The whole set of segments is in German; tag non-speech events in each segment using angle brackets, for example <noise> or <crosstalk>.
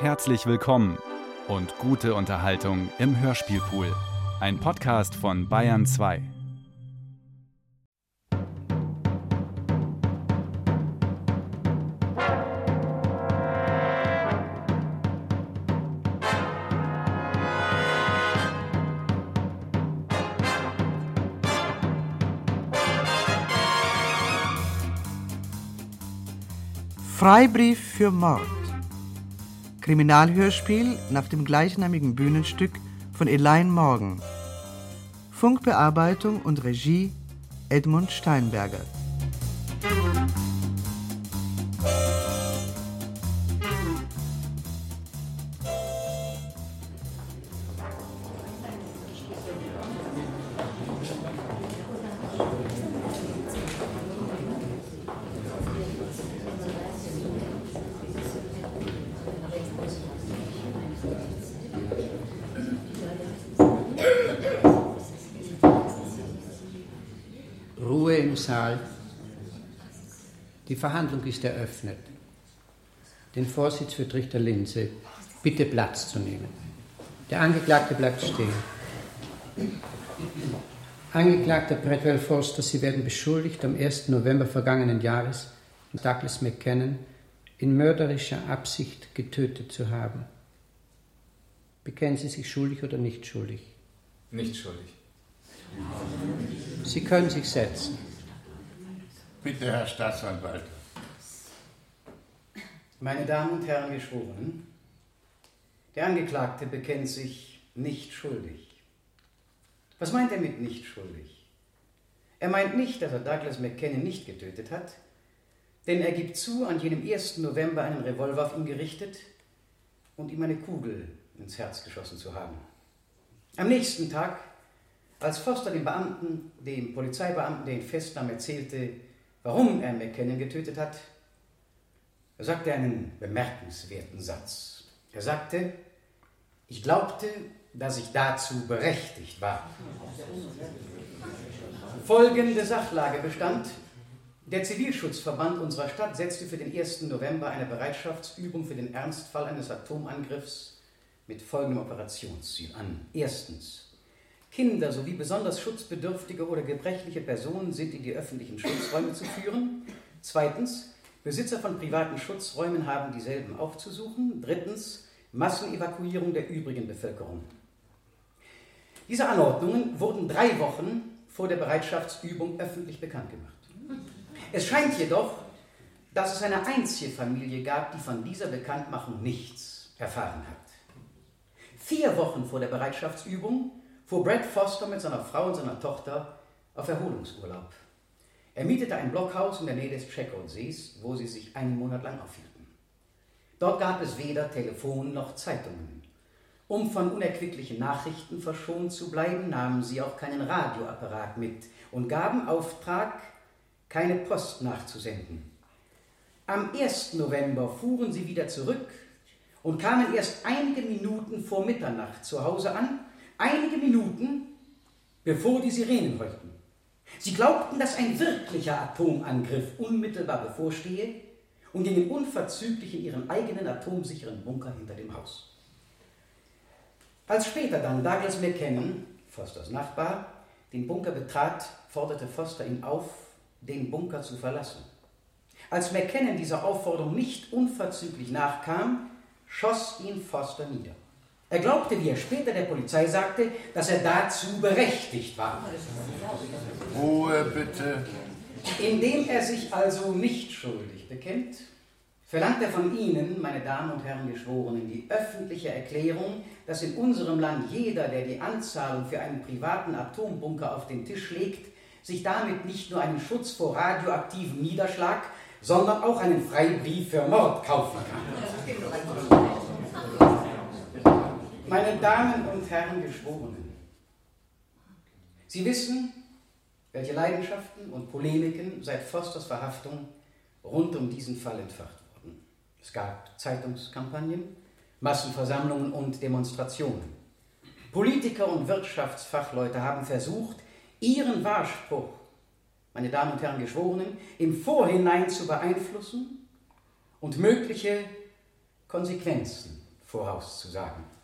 Herzlich willkommen und gute Unterhaltung im Hörspielpool. Ein Podcast von Bayern 2. Freibrief für Mord. Kriminalhörspiel nach dem gleichnamigen Bühnenstück von Elaine Morgan. Funkbearbeitung und Regie Edmund Steinberger. Verhandlung ist eröffnet. Den Vorsitz für Richter Linse. Bitte Platz zu nehmen. Der Angeklagte bleibt stehen. Angeklagter Bradwell Foster, Sie werden beschuldigt, am 1. November vergangenen Jahres Douglas McKennon in mörderischer Absicht getötet zu haben. Bekennen Sie sich schuldig oder nicht schuldig? Nicht schuldig. Sie können sich setzen. Bitte, Herr Staatsanwalt. Meine Damen und Herren Geschworenen, der Angeklagte bekennt sich nicht schuldig. Was meint er mit nicht schuldig? Er meint nicht, dass er Douglas McKenna nicht getötet hat, denn er gibt zu, an jenem 1. November einen Revolver auf ihn gerichtet und ihm eine Kugel ins Herz geschossen zu haben. Am nächsten Tag, als Foster dem Beamten, dem Polizeibeamten, der ihn festnahm, erzählte, warum er McKenna getötet hat, er sagte einen bemerkenswerten Satz. Er sagte, ich glaubte, dass ich dazu berechtigt war. Folgende Sachlage bestand. Der Zivilschutzverband unserer Stadt setzte für den 1. November eine Bereitschaftsübung für den Ernstfall eines Atomangriffs mit folgendem Operationsziel an. Erstens. Kinder sowie besonders schutzbedürftige oder gebrechliche Personen sind in die öffentlichen Schutzräume zu führen. Zweitens. Besitzer von privaten Schutzräumen haben dieselben aufzusuchen. Drittens. Massenevakuierung der übrigen Bevölkerung. Diese Anordnungen wurden drei Wochen vor der Bereitschaftsübung öffentlich bekannt gemacht. Es scheint jedoch, dass es eine einzige Familie gab, die von dieser Bekanntmachung nichts erfahren hat. Vier Wochen vor der Bereitschaftsübung fuhr Brad Foster mit seiner Frau und seiner Tochter auf Erholungsurlaub. Er mietete ein Blockhaus in der Nähe des Checkout-Sees, wo sie sich einen Monat lang aufhielten. Dort gab es weder Telefon noch Zeitungen. Um von unerquicklichen Nachrichten verschont zu bleiben, nahmen sie auch keinen Radioapparat mit und gaben Auftrag, keine Post nachzusenden. Am 1. November fuhren sie wieder zurück und kamen erst einige Minuten vor Mitternacht zu Hause an, einige Minuten bevor die Sirenen heulten. Sie glaubten, dass ein wirklicher Atomangriff unmittelbar bevorstehe und gingen unverzüglich in ihren eigenen atomsicheren Bunker hinter dem Haus. Als später dann Douglas McKennon, Fosters Nachbar, den Bunker betrat, forderte Foster ihn auf, den Bunker zu verlassen. Als McKennon dieser Aufforderung nicht unverzüglich nachkam, schoss ihn Foster nieder. Er glaubte, wie er später der Polizei sagte, dass er dazu berechtigt war. Ruhe bitte. Indem er sich also nicht schuldig bekennt, verlangt er von Ihnen, meine Damen und Herren Geschworenen, die öffentliche Erklärung, dass in unserem Land jeder, der die Anzahlung für einen privaten Atombunker auf den Tisch legt, sich damit nicht nur einen Schutz vor radioaktivem Niederschlag, sondern auch einen Freibrief für Mord kaufen kann. Meine Damen und Herren Geschworenen, Sie wissen, welche Leidenschaften und Polemiken seit Fosters Verhaftung rund um diesen Fall entfacht wurden. Es gab Zeitungskampagnen, Massenversammlungen und Demonstrationen. Politiker und Wirtschaftsfachleute haben versucht, ihren Wahrspruch, meine Damen und Herren Geschworenen, im Vorhinein zu beeinflussen und mögliche Konsequenzen vorauszusagen.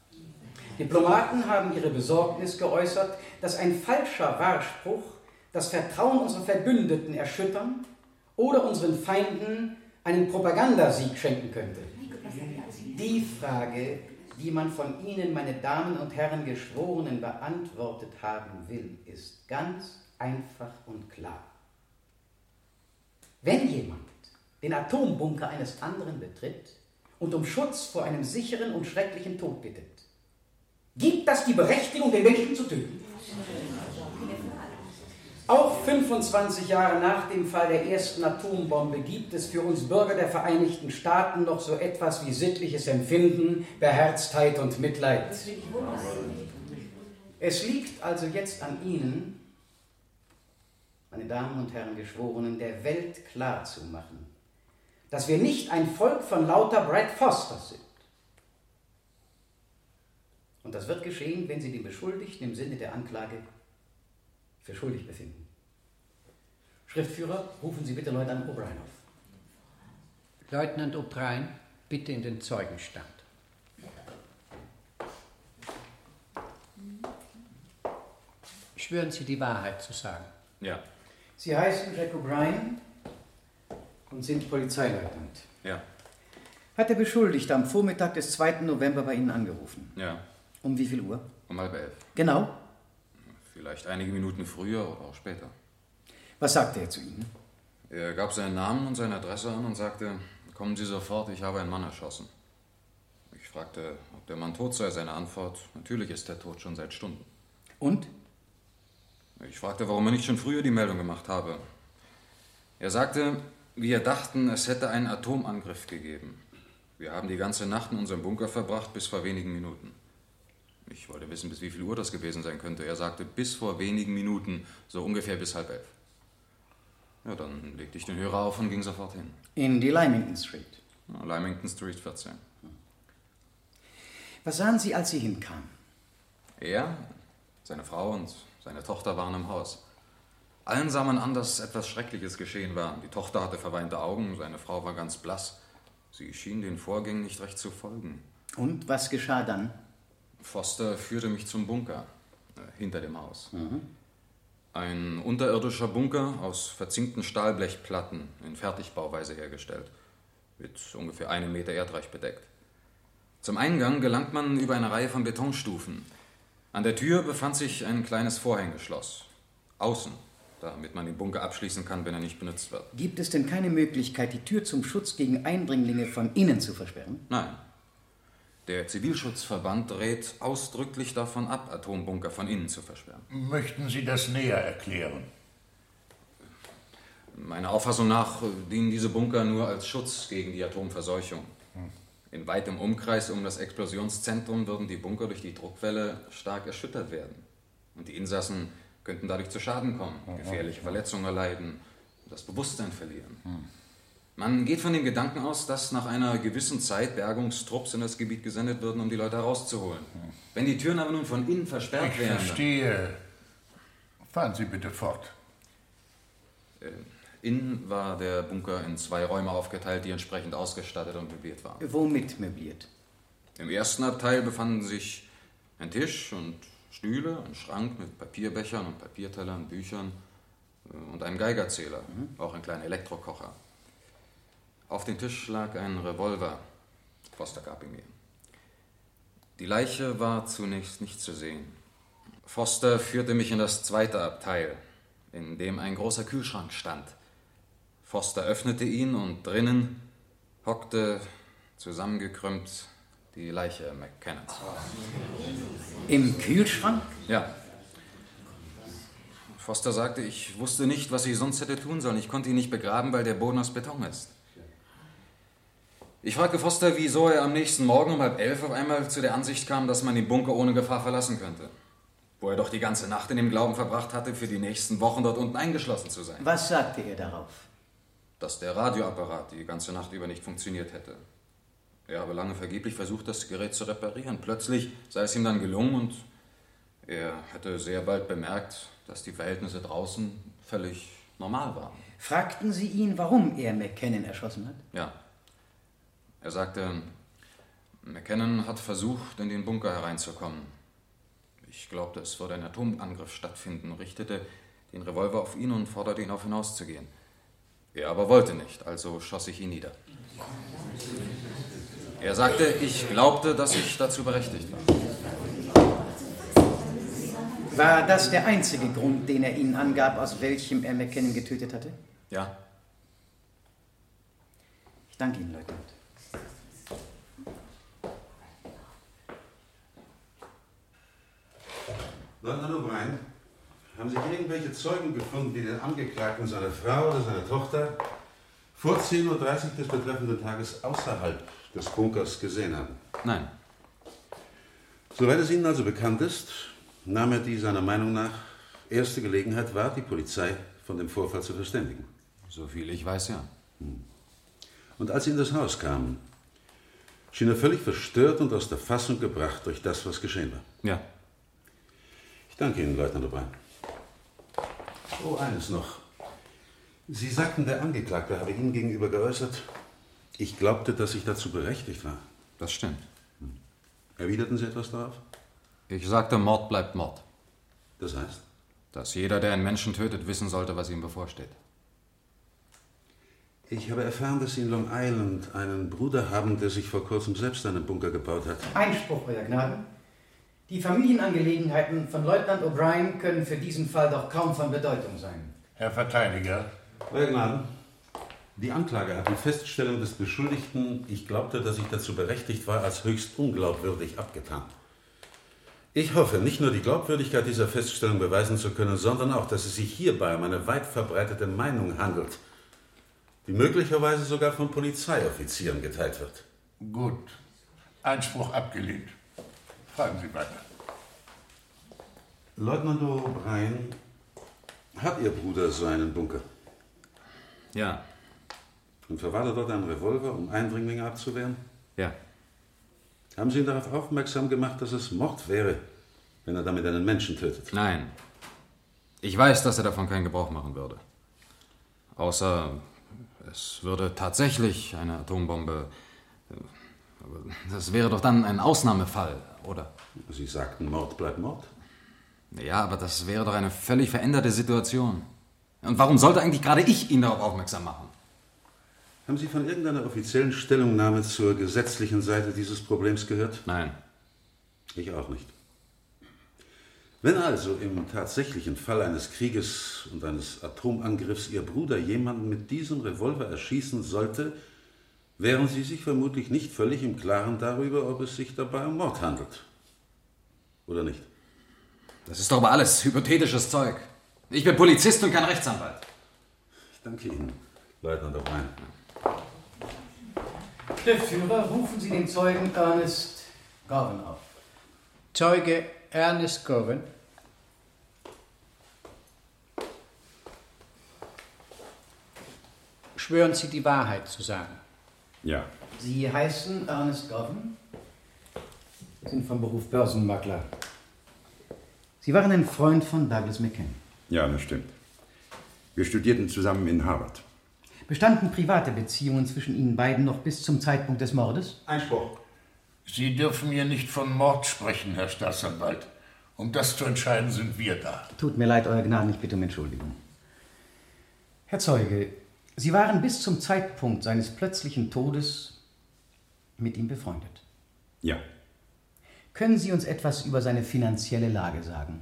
Diplomaten haben ihre Besorgnis geäußert, dass ein falscher Wahrspruch das Vertrauen unserer Verbündeten erschüttern oder unseren Feinden einen Propagandasieg schenken könnte. Die Frage, die man von Ihnen, meine Damen und Herren Geschworenen, beantwortet haben will, ist ganz einfach und klar. Wenn jemand den Atombunker eines anderen betritt und um Schutz vor einem sicheren und schrecklichen Tod bittet, gibt das die Berechtigung, den Menschen zu töten? Auch 25 Jahre nach dem Fall der ersten Atombombe gibt es für uns Bürger der Vereinigten Staaten noch so etwas wie sittliches Empfinden, Beherztheit und Mitleid. Es liegt also jetzt an Ihnen, meine Damen und Herren Geschworenen, der Welt klarzumachen, dass wir nicht ein Volk von lauter Brad Fosters sind. Und das wird geschehen, wenn Sie den Beschuldigten im Sinne der Anklage für schuldig befinden. Schriftführer, rufen Sie bitte Leutnant O'Brien auf. Leutnant O'Brien, bitte in den Zeugenstand. Schwören Sie die Wahrheit zu sagen. Ja. Sie heißen Jack O'Brien und sind Polizeileutnant. Ja. Hat der Beschuldigte am Vormittag des 2. November bei Ihnen angerufen? Ja. Um wie viel Uhr? Um halb elf. Genau. Vielleicht einige Minuten früher oder auch später. Was sagte er zu Ihnen? Er gab seinen Namen und seine Adresse an und sagte, kommen Sie sofort, ich habe einen Mann erschossen. Ich fragte, ob der Mann tot sei. Seine Antwort, natürlich ist er tot, schon seit Stunden. Und? Ich fragte, warum er nicht schon früher die Meldung gemacht habe. Er sagte, wir dachten, es hätte einen Atomangriff gegeben. Wir haben die ganze Nacht in unserem Bunker verbracht, bis vor wenigen Minuten. Ich wollte wissen, bis wie viel Uhr das gewesen sein könnte. Er sagte, bis vor wenigen Minuten, so ungefähr bis halb elf. Ja, dann legte ich den Hörer auf und ging sofort hin. In die Lymington Street. Ja, Lymington Street 14. Was sahen Sie, als Sie hinkamen? Er, seine Frau und seine Tochter waren im Haus. Allen sah man an, dass etwas Schreckliches geschehen war. Die Tochter hatte verweinte Augen, seine Frau war ganz blass. Sie schien den Vorgängen nicht recht zu folgen. Und was geschah dann? Foster führte mich zum Bunker, äh, hinter dem Haus. Ein unterirdischer Bunker aus verzinkten Stahlblechplatten in Fertigbauweise hergestellt, mit ungefähr einem Meter Erdreich bedeckt. Zum Eingang gelangt man über eine Reihe von Betonstufen. An der Tür befand sich ein kleines Vorhängeschloss. Außen, damit man den Bunker abschließen kann, wenn er nicht benutzt wird. Gibt es denn keine Möglichkeit, die Tür zum Schutz gegen Eindringlinge von innen zu versperren? Nein. Der Zivilschutzverband rät ausdrücklich davon ab, Atombunker von innen zu versperren. Möchten Sie das näher erklären? Meiner Auffassung nach dienen diese Bunker nur als Schutz gegen die Atomverseuchung. In weitem Umkreis um das Explosionszentrum würden die Bunker durch die Druckwelle stark erschüttert werden. Und die Insassen könnten dadurch zu Schaden kommen, gefährliche Verletzungen erleiden, das Bewusstsein verlieren. Man geht von dem Gedanken aus, dass nach einer gewissen Zeit Bergungstrupps in das Gebiet gesendet würden, um die Leute herauszuholen. Wenn die Türen aber nun von innen versperrt Ich wären. verstehe. Fahren Sie bitte fort. Äh, innen war der Bunker in zwei Räume aufgeteilt, die entsprechend ausgestattet und möbliert waren. Womit möbliert? Im ersten Abteil befanden sich ein Tisch und Stühle, ein Schrank mit Papierbechern und Papiertellern, Büchern äh, und einem Geigerzähler, auch ein kleiner Elektrokocher. Auf dem Tisch lag ein Revolver. Foster gab ihn mir. Die Leiche war zunächst nicht zu sehen. Foster führte mich in das zweite Abteil, in dem ein großer Kühlschrank stand. Foster öffnete ihn und drinnen hockte zusammengekrümmt die Leiche McKennons. Im Kühlschrank? Ja. Foster sagte, ich wusste nicht, was ich sonst hätte tun sollen. Ich konnte ihn nicht begraben, weil der Boden aus Beton ist. Ich fragte Foster, wieso er am nächsten Morgen um halb elf auf einmal zu der Ansicht kam, dass man den Bunker ohne Gefahr verlassen könnte. Wo er doch die ganze Nacht in dem Glauben verbracht hatte, für die nächsten Wochen dort unten eingeschlossen zu sein. Was sagte er darauf? Dass der Radioapparat die ganze Nacht über nicht funktioniert hätte. Er habe lange vergeblich versucht, das Gerät zu reparieren. Plötzlich sei es ihm dann gelungen und er hätte sehr bald bemerkt, dass die Verhältnisse draußen völlig normal waren. Fragten Sie ihn, warum er McKinnon erschossen hat? Ja. Er sagte, McKinnon hat versucht, in den Bunker hereinzukommen. Ich glaubte, es würde ein Atomangriff stattfinden, richtete den Revolver auf ihn und forderte ihn auf, hinauszugehen. Er aber wollte nicht, also schoss ich ihn nieder. Er sagte, ich glaubte, dass ich dazu berechtigt war. War das der einzige Grund, den er Ihnen angab, aus welchem er McKinnon getötet hatte? Ja. Ich danke Ihnen, Leutnant. Leutnant O'Brien, haben Sie irgendwelche Zeugen gefunden, die den Angeklagten, seine Frau oder seine Tochter vor 10.30 Uhr des betreffenden Tages außerhalb des Bunkers gesehen haben? Nein. Soweit es Ihnen also bekannt ist, nahm er die seiner Meinung nach erste Gelegenheit wahr, die Polizei von dem Vorfall zu verständigen. Soviel ich weiß, ja. Und als Sie in das Haus kamen, schien er völlig verstört und aus der Fassung gebracht durch das, was geschehen war. Ja. Ich danke Ihnen, Leutnant O'Brien. Oh, eines noch. Sie sagten, der Angeklagte habe Ihnen gegenüber geäußert, ich glaubte, dass ich dazu berechtigt war. Das stimmt. Erwiderten Sie etwas darauf? Ich sagte, Mord bleibt Mord. Das heißt? Dass jeder, der einen Menschen tötet, wissen sollte, was ihm bevorsteht. Ich habe erfahren, dass Sie in Long Island einen Bruder haben, der sich vor kurzem selbst einen Bunker gebaut hat. Einspruch, Euer Gnaden. Die Familienangelegenheiten von Leutnant O'Brien können für diesen Fall doch kaum von Bedeutung sein. Herr Verteidiger, Euer Gnaden, die Anklage hat die Feststellung des Beschuldigten, ich glaubte, dass ich dazu berechtigt war, als höchst unglaubwürdig abgetan. Ich hoffe, nicht nur die Glaubwürdigkeit dieser Feststellung beweisen zu können, sondern auch, dass es sich hierbei um eine weit verbreitete Meinung handelt, die möglicherweise sogar von Polizeioffizieren geteilt wird. gut. Einspruch abgelehnt. Fragen Sie weiter. Leutnant O'Brien, hat Ihr Bruder so einen Bunker? Ja. Und verwahrt er dort einen Revolver, um Eindringlinge abzuwehren? Ja. Haben Sie ihn darauf aufmerksam gemacht, dass es Mord wäre, wenn er damit einen Menschen tötet? Nein. Ich weiß, dass er davon keinen Gebrauch machen würde. Außer es würde tatsächlich eine Atombombe. äh, das wäre doch dann ein Ausnahmefall, oder? Sie sagten, Mord bleibt Mord. Ja, aber das wäre doch eine völlig veränderte Situation. Und warum sollte eigentlich gerade ich ihn darauf aufmerksam machen? Haben Sie von irgendeiner offiziellen Stellungnahme zur gesetzlichen Seite dieses Problems gehört? Nein. Ich auch nicht. Wenn also im tatsächlichen Fall eines Krieges und eines Atomangriffs Ihr Bruder jemanden mit diesem Revolver erschießen sollte, wären Sie sich vermutlich nicht völlig im Klaren darüber, ob es sich dabei um Mord handelt. Oder nicht? Das ist doch aber alles hypothetisches Zeug. Ich bin Polizist und kein Rechtsanwalt. Ich danke Ihnen, Leutnant O'Brien. Schriftführer, rufen Sie den Zeugen Ernest Gorman auf. Zeuge Ernest Govan. Schwören Sie die Wahrheit zu sagen. Ja. Sie heißen Ernest Govan, sind vom Beruf Börsenmakler. Sie waren ein Freund von Douglas McKen. Ja, das stimmt. Wir studierten zusammen in Harvard. Bestanden private Beziehungen zwischen Ihnen beiden noch bis zum Zeitpunkt des Mordes? Einspruch. Sie dürfen mir nicht von Mord sprechen, Herr Staatsanwalt. Um das zu entscheiden, sind wir da. Tut mir leid, Euer Gnaden, ich bitte um Entschuldigung. Herr Zeuge, Sie waren bis zum Zeitpunkt seines plötzlichen Todes mit ihm befreundet. Ja. Können Sie uns etwas über seine finanzielle Lage sagen?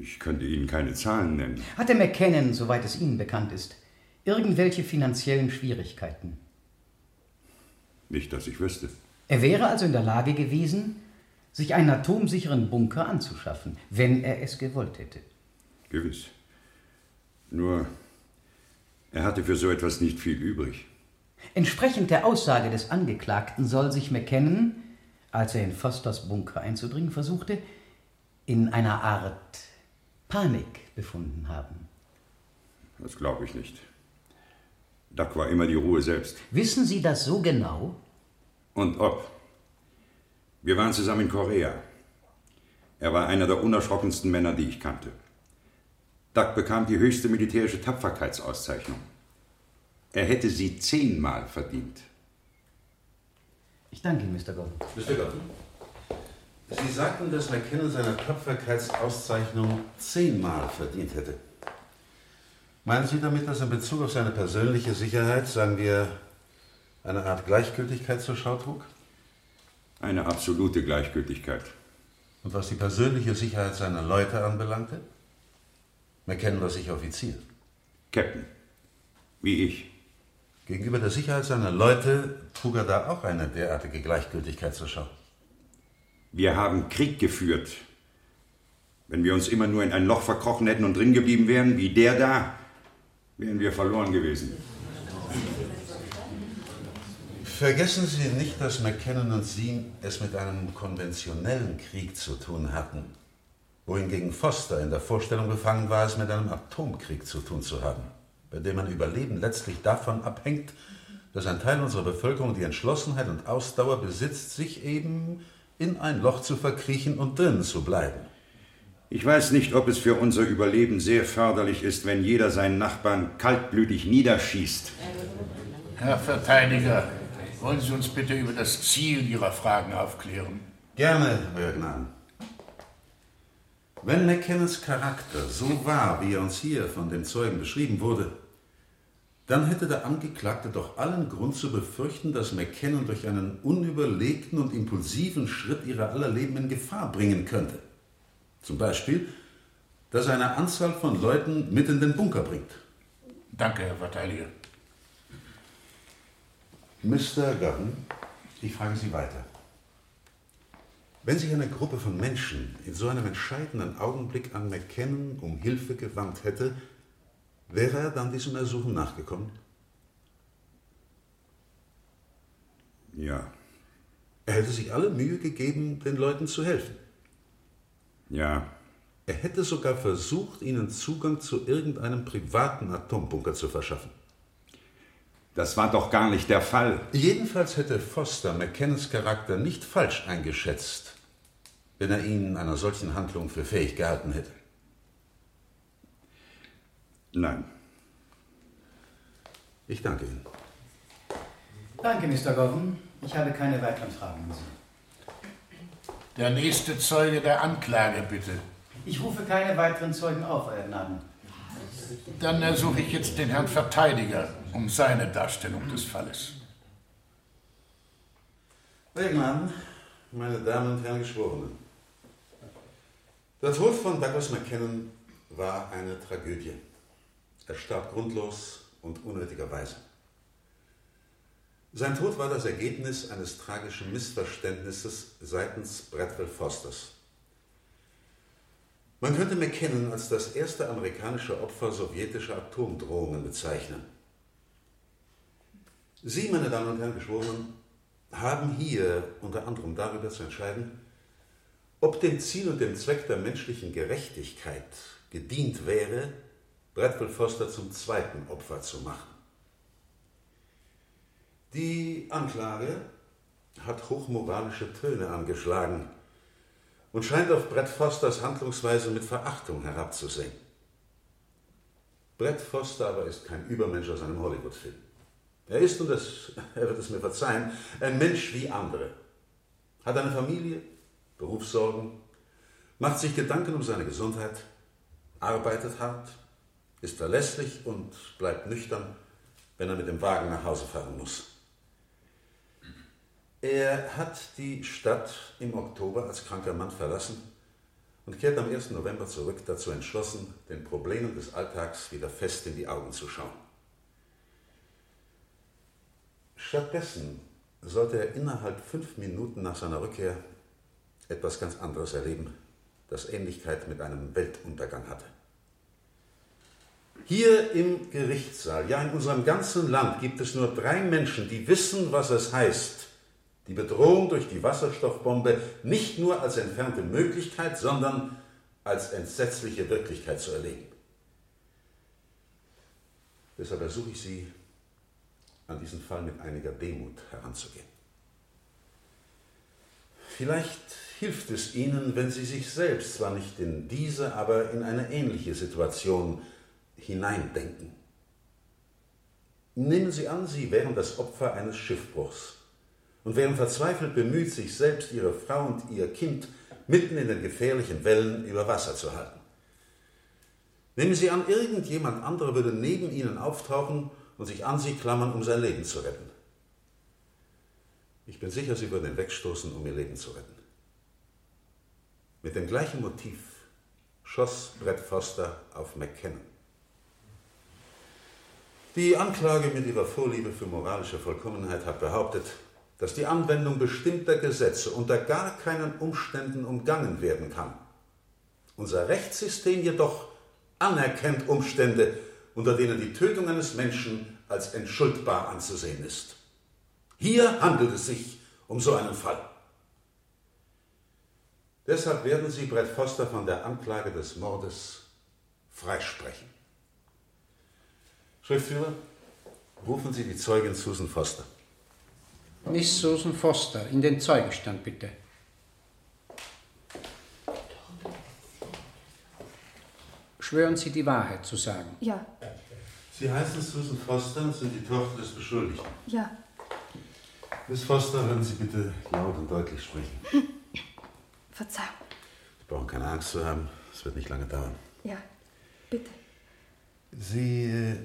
Ich könnte Ihnen keine Zahlen nennen. Hatte McKinnon, soweit es Ihnen bekannt ist, irgendwelche finanziellen Schwierigkeiten? Nicht, dass ich wüsste. Er wäre also in der Lage gewesen, sich einen atomsicheren Bunker anzuschaffen, wenn er es gewollt hätte. Gewiss. Nur, er hatte für so etwas nicht viel übrig. Entsprechend der Aussage des Angeklagten soll sich McKinnon, als er in Fosters Bunker einzudringen versuchte, in einer Art Panik befunden haben. Das glaube ich nicht. Duck war immer die Ruhe selbst. Wissen Sie das so genau? Und ob. Wir waren zusammen in Korea. Er war einer der unerschrockensten Männer, die ich kannte. Duck bekam die höchste militärische Tapferkeitsauszeichnung. Er hätte sie zehnmal verdient. Ich danke Ihnen, Mr. Gordon. Mr. Gordon, Sie sagten, dass McKinnon seine Tapferkeitsauszeichnung zehnmal verdient hätte. Meinen Sie damit, dass in Bezug auf seine persönliche Sicherheit, sagen wir, eine Art Gleichgültigkeit zur Schau trug? Eine absolute Gleichgültigkeit. Und was die persönliche Sicherheit seiner Leute anbelangte? McKinnon war sicher Offizier. Captain. Wie ich. Gegenüber der Sicherheit seiner Leute trug er da auch eine derartige Gleichgültigkeit zur Schau. Wir haben Krieg geführt. Wenn wir uns immer nur in ein Loch verkrochen hätten und drin geblieben wären, wie der da, wären wir verloren gewesen. Vergessen Sie nicht, dass McKinnon und Sie es mit einem konventionellen Krieg zu tun hatten, wohingegen Foster in der Vorstellung befangen war, es mit einem Atomkrieg zu tun zu haben, bei dem ein Überleben letztlich davon abhängt, dass ein Teil unserer Bevölkerung die Entschlossenheit und Ausdauer besitzt, sich eben in ein Loch zu verkriechen und drinnen zu bleiben. Ich weiß nicht, ob es für unser Überleben sehr förderlich ist, wenn jeder seinen Nachbarn kaltblütig niederschießt. Herr Verteidiger, wollen Sie uns bitte über das Ziel Ihrer Fragen aufklären? Gerne, Euer Gnaden. Wenn McKennons Charakter so war, wie er uns hier von dem Zeugen beschrieben wurde, dann hätte der Angeklagte doch allen Grund zu befürchten, dass McKinnon durch einen unüberlegten und impulsiven Schritt ihrer aller Leben in Gefahr bringen könnte. Zum Beispiel, dass er eine Anzahl von Leuten mit in den Bunker bringt. Danke, Herr Verteidiger. Mr. Gordon, ich frage Sie weiter. Wenn sich eine Gruppe von Menschen in so einem entscheidenden Augenblick an McKinnon um Hilfe gewandt hätte, wäre er dann diesem Ersuchen nachgekommen? Ja. Er hätte sich alle Mühe gegeben, den Leuten zu helfen. Ja. Er hätte sogar versucht, ihnen Zugang zu irgendeinem privaten Atombunker zu verschaffen. Das war doch gar nicht der Fall. Jedenfalls hätte Foster McKennons Charakter nicht falsch eingeschätzt, wenn er ihn einer solchen Handlung für fähig gehalten hätte. Nein. Ich danke Ihnen. Danke, Mr. Gordon. Ich habe keine weiteren Fragen an Sie. Der nächste Zeuge der Anklage, bitte. Ich rufe keine weiteren Zeugen auf, Euer Gnaden. Dann ersuche ich jetzt den Herrn Verteidiger um seine Darstellung des Falles. Euer Gnaden, meine Damen und Herren Geschworenen. Der Tod von Douglas McKinnon war eine Tragödie. Er starb grundlos und unnötigerweise. Sein Tod war das Ergebnis eines tragischen Missverständnisses seitens Bradwell Fosters. Man könnte McKinnon als das erste amerikanische Opfer sowjetischer Atomdrohungen bezeichnen. Sie, meine Damen und Herren Geschworenen, haben hier unter anderem darüber zu entscheiden, ob dem Ziel und dem Zweck der menschlichen Gerechtigkeit gedient wäre, Bradwell Foster zum zweiten Opfer zu machen. Die Anklage hat hochmoralische Töne angeschlagen und scheint auf Brett Fosters Handlungsweise mit Verachtung herabzusehen. Brett Foster aber ist kein Übermensch aus einem Hollywood-Film. Er ist, und das, <laughs> er wird es mir verzeihen, ein Mensch wie andere. Hat eine Familie, Berufssorgen, macht sich Gedanken um seine Gesundheit, arbeitet hart, ist verlässlich und bleibt nüchtern, wenn er mit dem Wagen nach Hause fahren muss. Er hat die Stadt im Oktober als kranker Mann verlassen und kehrt am 1. November zurück, dazu entschlossen, den Problemen des Alltags wieder fest in die Augen zu schauen. Stattdessen sollte er innerhalb fünf Minuten nach seiner Rückkehr etwas ganz anderes erleben, das Ähnlichkeit mit einem Weltuntergang hatte. Hier im Gerichtssaal, ja in unserem ganzen Land, gibt es nur drei Menschen, die wissen, was es heißt, die Bedrohung durch die Wasserstoffbombe nicht nur als entfernte Möglichkeit, sondern als entsetzliche Wirklichkeit zu erleben. Deshalb ersuche ich Sie, an diesen Fall mit einiger Demut heranzugehen. Vielleicht hilft es Ihnen, wenn Sie sich selbst zwar nicht in diese, aber in eine ähnliche Situation hineindenken. Nehmen Sie an, Sie wären das Opfer eines Schiffbruchs und wären verzweifelt bemüht, sich selbst, ihre Frau und ihr Kind mitten in den gefährlichen Wellen über Wasser zu halten. Nehmen Sie an, irgendjemand anderer würde neben Ihnen auftauchen und sich an Sie klammern, um sein Leben zu retten. Ich bin sicher, Sie würden ihn wegstoßen, um Ihr Leben zu retten. Mit dem gleichen Motiv schoss Brett Foster auf McKinnon. Die Anklage mit ihrer Vorliebe für moralische Vollkommenheit hat behauptet, dass die Anwendung bestimmter Gesetze unter gar keinen Umständen umgangen werden kann. Unser Rechtssystem jedoch anerkennt Umstände, unter denen die Tötung eines Menschen als entschuldbar anzusehen ist. Hier handelt es sich um so einen Fall. Deshalb werden Sie Brett Foster von der Anklage des Mordes freisprechen. Schriftführer, rufen Sie die Zeugin Susan Foster. Miss Susan Foster, in den Zeugenstand bitte. Schwören Sie die Wahrheit zu sagen. Ja, Sie heißen Susan Foster und sind die Tochter des Beschuldigten. ja. Miss Foster, würden Sie bitte laut und deutlich sprechen. <laughs> Verzeihung. Sie brauchen keine Angst zu haben, es wird nicht lange dauern. Ja, bitte. Sie äh,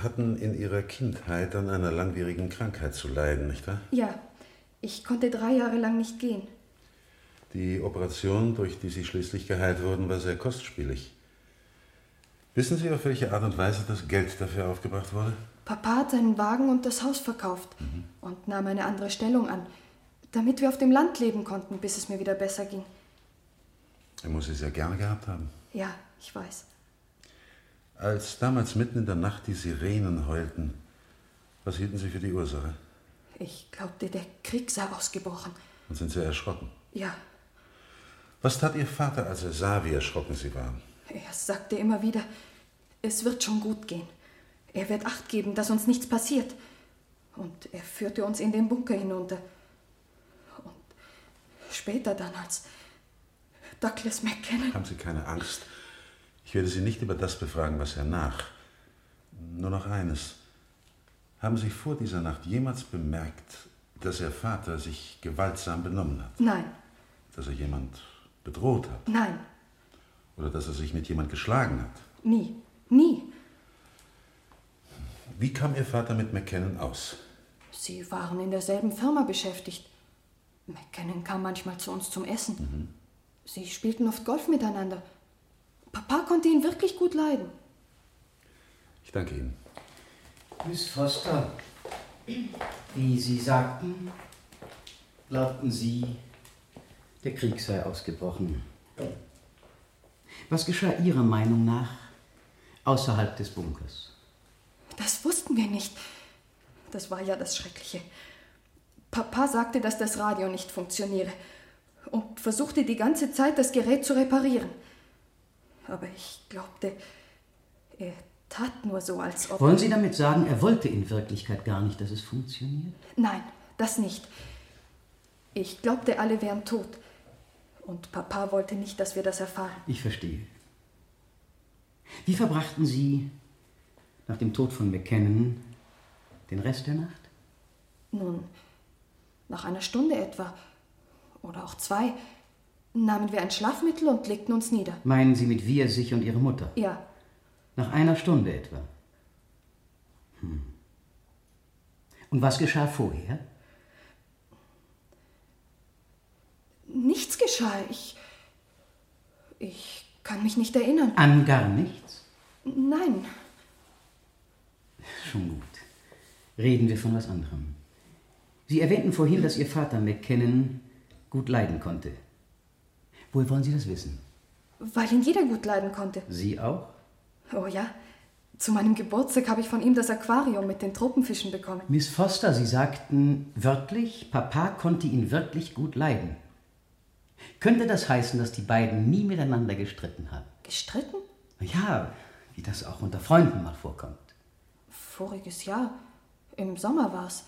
hatten in Ihrer Kindheit an einer langwierigen Krankheit zu leiden, nicht wahr? Ja, ich konnte drei Jahre lang nicht gehen. Die Operation, durch die Sie schließlich geheilt wurden, war sehr kostspielig. Wissen Sie, auf welche Art und Weise das Geld dafür aufgebracht wurde? Papa hat seinen Wagen und das Haus verkauft und nahm eine andere Stellung an, damit wir auf dem Land leben konnten, bis es mir wieder besser ging. Er muss Sie sehr gerne gehabt haben. Ja, ich weiß. Als damals mitten in der Nacht die Sirenen heulten, was hielten Sie für die Ursache? Ich glaubte, der Krieg sei ausgebrochen. Und sind Sie erschrocken? Ja, Was tat Ihr Vater, als er sah, wie erschrocken Sie waren? er sagte immer wieder, es wird schon gut gehen. Er wird Acht geben, dass uns nichts passiert. Und er führte uns in den Bunker hinunter. Später dann, als Douglas McKinnon. Haben Sie keine Angst. Ich werde Sie nicht über das befragen, was er nach. Nur noch eines. Haben Sie vor dieser Nacht jemals bemerkt, dass Ihr Vater sich gewaltsam benommen hat? Nein, Dass er jemand bedroht hat? nein, Oder dass er sich mit jemand geschlagen hat? nie, nie. Wie kam Ihr Vater mit McKinnon aus? Sie waren in derselben Firma beschäftigt. McKinnon kam manchmal zu uns zum Essen. Sie spielten oft Golf miteinander. Papa konnte ihn wirklich gut leiden. Ich danke Ihnen. Miss Foster, wie Sie sagten, glaubten Sie, der Krieg sei ausgebrochen. Was geschah Ihrer Meinung nach außerhalb des Bunkers? Das wussten wir nicht. Das war ja das Schreckliche. Papa sagte, dass das Radio nicht funktioniere und versuchte die ganze Zeit, das Gerät zu reparieren. Aber ich glaubte, er tat nur so, als ob. Wollen Sie damit sagen, er wollte in Wirklichkeit gar nicht, dass es funktioniert? Nein, das nicht. Ich glaubte, alle wären tot. Und Papa wollte nicht, dass wir das erfahren. Ich verstehe. Wie verbrachten Sie nach dem Tod von McKinnon den Rest der Nacht? Nun, nach einer Stunde etwa, oder auch zwei, nahmen wir ein Schlafmittel und legten uns nieder. Meinen Sie mit wir, sich und Ihre Mutter? Ja, Nach einer Stunde etwa. Hm. Und was geschah vorher? nichts geschah. Ich. Ich kann mich nicht erinnern. An gar nichts? Nein, Schon gut. Reden wir von was anderem. Sie erwähnten vorhin, dass Ihr Vater McKinnon gut leiden konnte. Woher wollen Sie das wissen? weil ihn jeder gut leiden konnte. Sie auch? Oh ja, zu meinem Geburtstag habe ich von ihm das Aquarium mit den Tropenfischen bekommen. Miss Foster, Sie sagten wörtlich, Papa konnte ihn wirklich gut leiden. Könnte das heißen, dass die beiden nie miteinander gestritten haben? Gestritten? Ja, wie das auch unter Freunden mal vorkommt. Voriges Jahr. Im Sommer war's.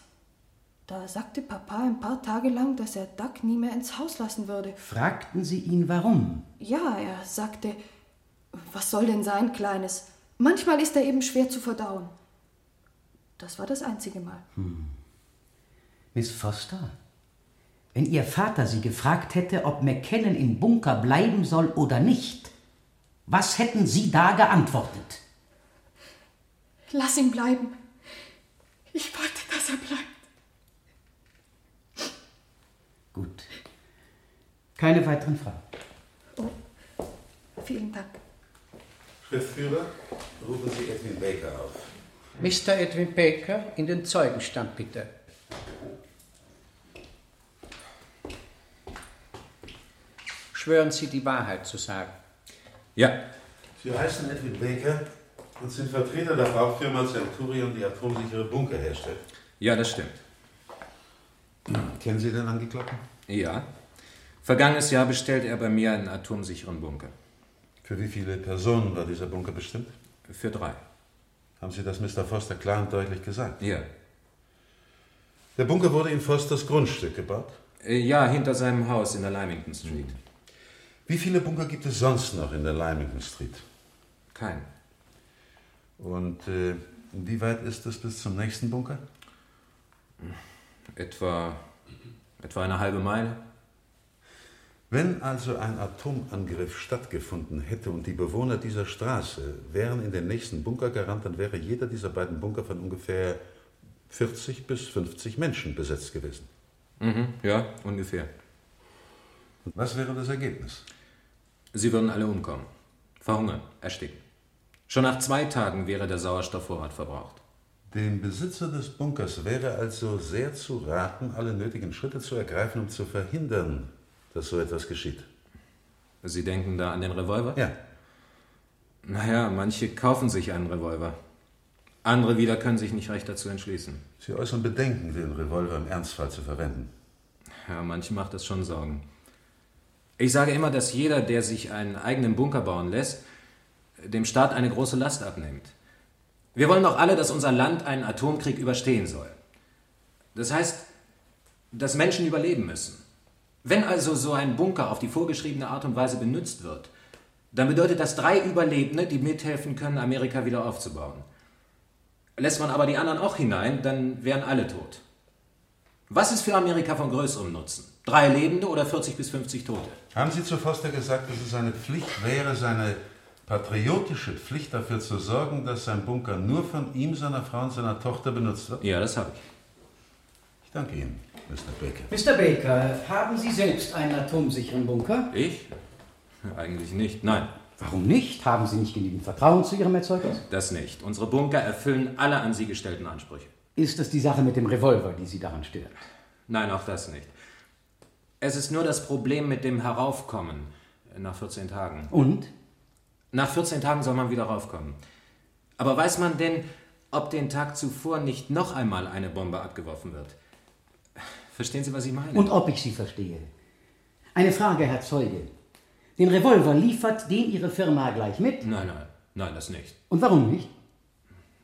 Da sagte Papa ein paar Tage lang, dass er Duck nie mehr ins Haus lassen würde. Fragten Sie ihn, warum? Ja, er sagte, was soll denn sein, Kleines? Manchmal ist er eben schwer zu verdauen. Das war das einzige Mal. Miss Foster, wenn Ihr Vater Sie gefragt hätte, ob McKinnon im Bunker bleiben soll oder nicht, was hätten Sie da geantwortet? Lass ihn bleiben. Ich wollte, dass er bleibt. Gut. Keine weiteren Fragen. Oh, vielen Dank. Schriftführer, rufen Sie Edwin Baker auf. Mr. Edwin Baker, in den Zeugenstand bitte. Schwören Sie, die Wahrheit zu sagen. Ja. Sie heißen Edwin Baker und sind Vertreter der Baufirma Centurion, die atomsichere Bunker herstellt. Ja, das stimmt. Kennen Sie den Angeklagten? Ja. Vergangenes Jahr bestellt er bei mir einen atomsicheren Bunker. Für wie viele Personen war dieser Bunker bestimmt? Für drei. Haben Sie das Mr. Foster klar und deutlich gesagt? Ja. Der Bunker wurde in Fosters Grundstück gebaut? Äh, Ja, hinter seinem Haus in der Lymington Street. Wie viele Bunker gibt es sonst noch in der Lymington Street? Kein. Und äh, inwieweit ist es bis zum nächsten Bunker? Etwa, etwa eine halbe Meile. Wenn also ein Atomangriff stattgefunden hätte und die Bewohner dieser Straße wären in den nächsten Bunker gerannt, dann wäre jeder dieser beiden Bunker von ungefähr 40 bis 50 Menschen besetzt gewesen. Mhm, ja, ungefähr. Und was wäre das Ergebnis? Sie würden alle umkommen. Verhungern, ersticken. Schon nach zwei Tagen wäre der Sauerstoffvorrat verbraucht. Dem Besitzer des Bunkers wäre also sehr zu raten, alle nötigen Schritte zu ergreifen, um zu verhindern, dass so etwas geschieht. Sie denken da an den Revolver? Ja. Naja, manche kaufen sich einen Revolver. Andere wieder können sich nicht recht dazu entschließen. Sie äußern Bedenken, den Revolver im Ernstfall zu verwenden. Ja, manchen macht das schon Sorgen. Ich sage immer, dass jeder, der sich einen eigenen Bunker bauen lässt, dem Staat eine große Last abnimmt. Wir wollen doch alle, dass unser Land einen Atomkrieg überstehen soll. Das heißt, dass Menschen überleben müssen. Wenn also so ein Bunker auf die vorgeschriebene Art und Weise benutzt wird, dann bedeutet das drei Überlebende, die mithelfen können, Amerika wieder aufzubauen. Lässt man aber die anderen auch hinein, dann wären alle tot. Was ist für Amerika von größerem Nutzen? Drei Lebende oder 40 bis 50 Tote? Haben Sie zu Foster gesagt, dass es seine Pflicht wäre, seine patriotische Pflicht dafür zu sorgen, dass sein Bunker nur von ihm, seiner Frau und seiner Tochter benutzt wird? Ja, das habe ich. Ich danke Ihnen, Mr. Baker. Mr. Baker, haben Sie selbst einen atomsicheren Bunker? Ich? Eigentlich nicht, nein. Warum nicht? Haben Sie nicht genügend Vertrauen zu Ihrem Erzeugnis? Das nicht. Unsere Bunker erfüllen alle an sie gestellten Ansprüche. Ist es die Sache mit dem Revolver, die Sie daran stört? Nein, auch das nicht. Es ist nur das Problem mit dem Heraufkommen nach 14 Tagen. Und? Nach 14 Tagen soll man wieder raufkommen. Aber weiß man denn, ob den Tag zuvor nicht noch einmal eine Bombe abgeworfen wird? Verstehen Sie, was ich meine? Und ob ich Sie verstehe. Eine Frage, Herr Zeuge. Den Revolver liefert den Ihre Firma gleich mit? Nein, nein, nein, das nicht. Und warum nicht?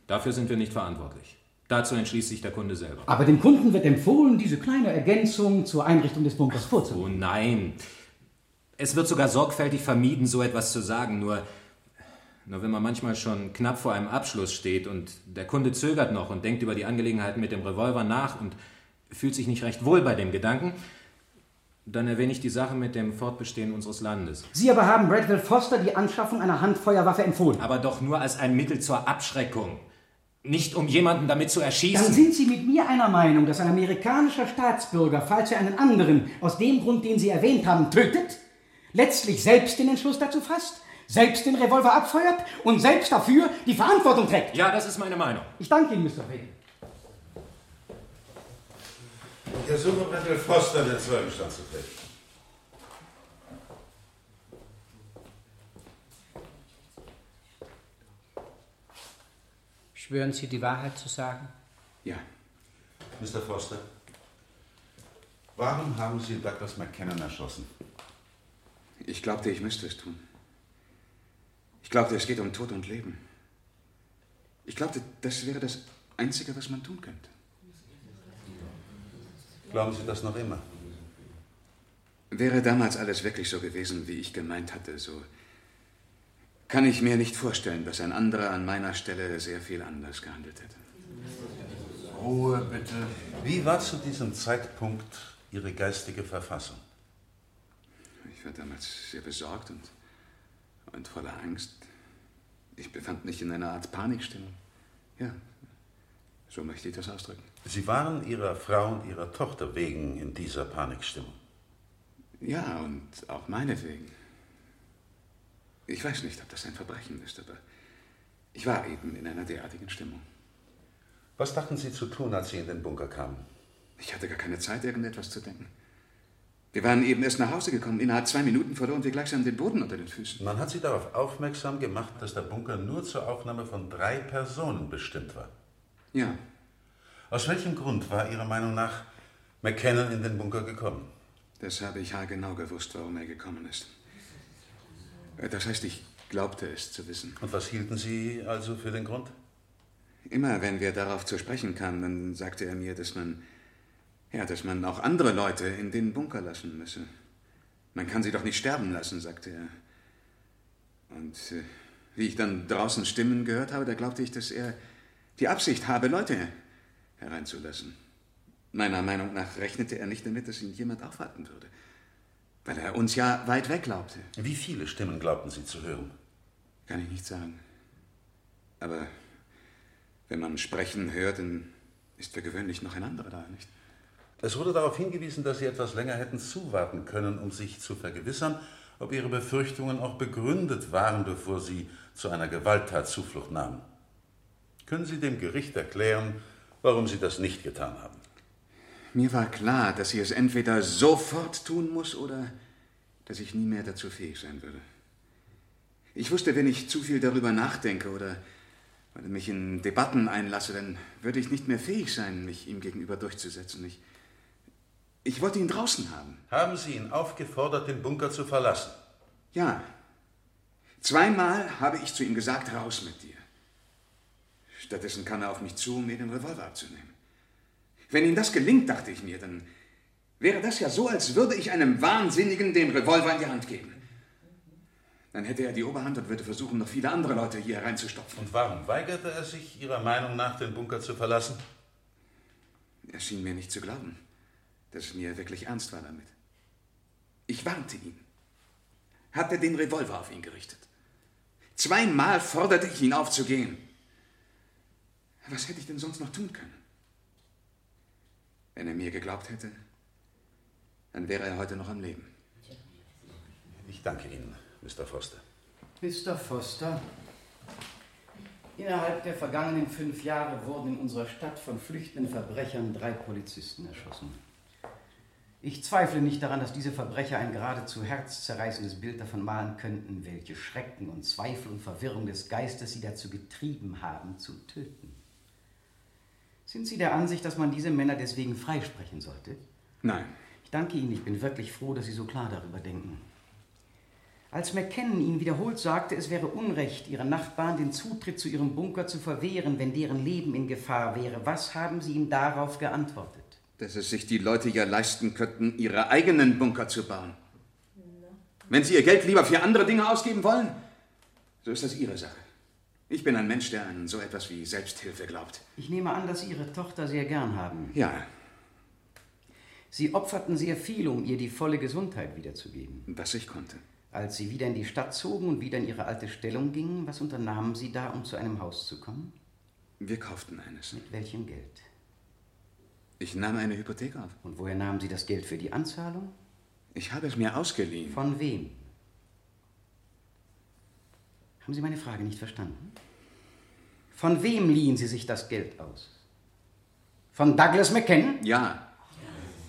Dafür sind wir nicht verantwortlich. Dazu entschließt sich der Kunde selber. Aber dem Kunden wird empfohlen, diese kleine Ergänzung zur Einrichtung des Bunkers vorzunehmen. Oh nein. Es wird sogar sorgfältig vermieden, so etwas zu sagen. Nur, nur wenn man manchmal schon knapp vor einem Abschluss steht und der Kunde zögert noch und denkt über die Angelegenheiten mit dem Revolver nach und fühlt sich nicht recht wohl bei dem Gedanken, dann erwähne ich die Sache mit dem Fortbestehen unseres Landes. Sie aber haben Bradwell Foster die Anschaffung einer Handfeuerwaffe empfohlen. Aber doch nur als ein Mittel zur Abschreckung. Nicht um jemanden damit zu erschießen. Dann sind Sie mit mir einer Meinung, dass ein amerikanischer Staatsbürger, falls er einen anderen, aus dem Grund, den Sie erwähnt haben, tötet, letztlich selbst den Entschluss dazu fasst, selbst den Revolver abfeuert und selbst dafür die Verantwortung trägt. Ja, das ist meine Meinung. Ich danke Ihnen, Mr. Baker. Ich ersuche Bradwell Foster, den Zeugenstand zu treten. Schwören Sie, die Wahrheit zu sagen? Ja. Mr. Foster, warum haben Sie Douglas McKinnon erschossen? Ich glaubte, ich müsste es tun. Ich glaubte, es geht um Tod und Leben. Ich glaubte, das wäre das Einzige, was man tun könnte. Glauben Sie das noch immer? Wäre damals alles wirklich so gewesen, wie ich gemeint hatte, so kann ich mir nicht vorstellen, dass ein anderer an meiner Stelle sehr viel anders gehandelt hätte. Ruhe, bitte. Wie war zu diesem Zeitpunkt Ihre geistige Verfassung? Ich war damals sehr besorgt und, und voller Angst. Ich befand mich in einer Art Panikstimmung. Ja, so möchte ich das ausdrücken. Sie waren Ihrer Frau und Ihrer Tochter wegen in dieser Panikstimmung. Ja, und auch meinetwegen. Ich weiß nicht, ob das ein Verbrechen ist, aber ich war eben in einer derartigen Stimmung. Was dachten Sie zu tun, als Sie in den Bunker kamen? Ich hatte gar keine Zeit, irgendetwas zu denken. Wir waren eben erst nach Hause gekommen. Innerhalb zwei Minuten verloren wir gleichsam den Boden unter den Füßen. Man hat Sie darauf aufmerksam gemacht, dass der Bunker nur zur Aufnahme von drei Personen bestimmt war. Ja. Aus welchem Grund war Ihrer Meinung nach McKennon in den Bunker gekommen? Das habe ich haargenau gewusst, warum er gekommen ist. Das heißt, ich glaubte es zu wissen. Und was hielten Sie also für den Grund? Immer wenn wir darauf zu sprechen kamen, dann sagte er mir, dass man, ja, dass man auch andere Leute in den Bunker lassen müsse. Man kann sie doch nicht sterben lassen, sagte er. Und äh, wie ich dann draußen Stimmen gehört habe, da glaubte ich, dass er die Absicht habe, Leute hereinzulassen. Meiner Meinung nach rechnete er nicht damit, dass ihn jemand aufhalten würde. Weil er uns ja weit weg glaubte. Wie viele Stimmen glaubten Sie zu hören? Kann ich nicht sagen. Aber wenn man sprechen hört, dann ist für gewöhnlich noch ein anderer da, nicht? Es wurde darauf hingewiesen, dass Sie etwas länger hätten zuwarten können, um sich zu vergewissern, ob Ihre Befürchtungen auch begründet waren, bevor Sie zu einer Gewalttat Zuflucht nahmen. Können Sie dem Gericht erklären, warum Sie das nicht getan haben? Mir war klar, dass sie es entweder sofort tun muss oder dass ich nie mehr dazu fähig sein würde. Ich wusste, wenn ich zu viel darüber nachdenke oder, mich in Debatten einlasse, dann würde ich nicht mehr fähig sein, mich ihm gegenüber durchzusetzen. Ich, ich wollte ihn draußen haben. Haben Sie ihn aufgefordert, den Bunker zu verlassen? Ja. Zweimal habe ich zu ihm gesagt, raus mit dir. Stattdessen kam er auf mich zu, um mir den Revolver abzunehmen. Wenn ihm das gelingt, dachte ich mir, dann wäre das ja so, als würde ich einem Wahnsinnigen den Revolver in die Hand geben. Dann hätte er die Oberhand und würde versuchen, noch viele andere Leute hier reinzustopfen. Und warum weigerte er sich, Ihrer Meinung nach, den Bunker zu verlassen? Er schien mir nicht zu glauben, dass es mir wirklich ernst war damit. Ich warnte ihn, hatte den Revolver auf ihn gerichtet. Zweimal forderte ich ihn auf zu gehen. Was hätte ich denn sonst noch tun können? Wenn er mir geglaubt hätte, dann wäre er heute noch am Leben. Ich danke Ihnen, Mr. Foster. Mr. Foster, innerhalb der vergangenen fünf Jahre wurden in unserer Stadt von flüchtenden Verbrechern drei Polizisten erschossen. Ich zweifle nicht daran, dass diese Verbrecher ein geradezu herzzerreißendes Bild davon malen könnten, welche Schrecken und Zweifel und Verwirrung des Geistes sie dazu getrieben haben, zu töten. Sind Sie der Ansicht, dass man diese Männer deswegen freisprechen sollte? Nein. Ich danke Ihnen, ich bin wirklich froh, dass Sie so klar darüber denken. Als McKinnon Ihnen wiederholt sagte, es wäre Unrecht, Ihren Nachbarn den Zutritt zu Ihrem Bunker zu verwehren, wenn deren Leben in Gefahr wäre, was haben Sie ihm darauf geantwortet? Dass es sich die Leute ja leisten könnten, ihre eigenen Bunker zu bauen. Wenn Sie Ihr Geld lieber für andere Dinge ausgeben wollen, so ist das Ihre Sache. Ich bin ein Mensch, der an so etwas wie Selbsthilfe glaubt. Ich nehme an, dass Sie Ihre Tochter sehr gern haben. Ja. Sie opferten sehr viel, um ihr die volle Gesundheit wiederzugeben. Was ich konnte. Als Sie wieder in die Stadt zogen und wieder in Ihre alte Stellung gingen, was unternahmen Sie da, um zu einem Haus zu kommen? Wir kauften eines. Mit welchem Geld? Ich nahm eine Hypothek auf. Und woher nahmen Sie das Geld für die Anzahlung? Ich habe es mir ausgeliehen. Von wem? Haben Sie meine Frage nicht verstanden? Von wem liehen Sie sich das Geld aus? Von Douglas McKenna? Ja.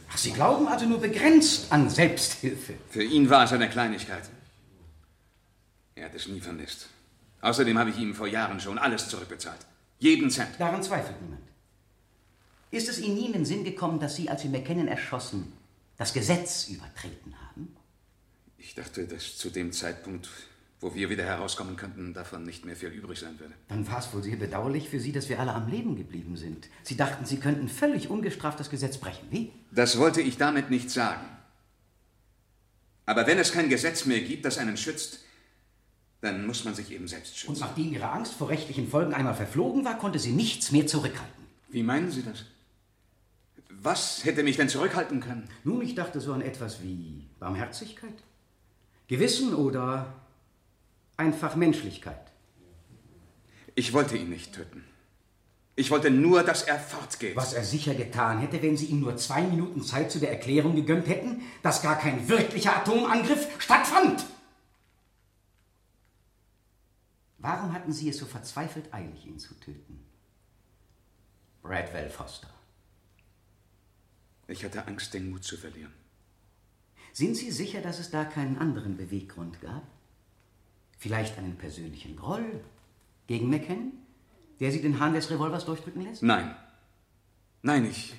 Ach, Sie glauben also nur begrenzt an Selbsthilfe. Für ihn war es eine Kleinigkeit. Er hat es nie vermisst. Außerdem habe ich ihm vor Jahren schon alles zurückbezahlt. Jeden Cent. Daran zweifelt niemand. Ist es Ihnen nie in den Sinn gekommen, dass Sie, als Sie McKinnon erschossen, das Gesetz übertreten haben? Ich dachte, dass zu dem Zeitpunkt, wo wir wieder herauskommen könnten, davon nicht mehr viel übrig sein würde. Dann war es wohl sehr bedauerlich für Sie, dass wir alle am Leben geblieben sind. Sie dachten, Sie könnten völlig ungestraft das Gesetz brechen. Wie? Das wollte ich damit nicht sagen. Aber wenn es kein Gesetz mehr gibt, das einen schützt, dann muss man sich eben selbst schützen. Und nachdem Ihre Angst vor rechtlichen Folgen einmal verflogen war, konnte sie nichts mehr zurückhalten. Wie meinen Sie das? Was hätte mich denn zurückhalten können? Nun, ich dachte so an etwas wie Barmherzigkeit, Gewissen oder einfach Menschlichkeit. Ich wollte ihn nicht töten. Ich wollte nur, dass er fortgeht. Was er sicher getan hätte, wenn Sie ihm nur zwei Minuten Zeit zu der Erklärung gegönnt hätten, dass gar kein wirklicher Atomangriff stattfand. Warum hatten Sie es so verzweifelt eilig, ihn zu töten? Bradwell Foster. Ich hatte Angst, den Mut zu verlieren. Sind Sie sicher, dass es da keinen anderen Beweggrund gab? Vielleicht einen persönlichen Groll gegen McKen, der Sie den Hahn des Revolvers durchdrücken lässt? Nein. Nein, ich.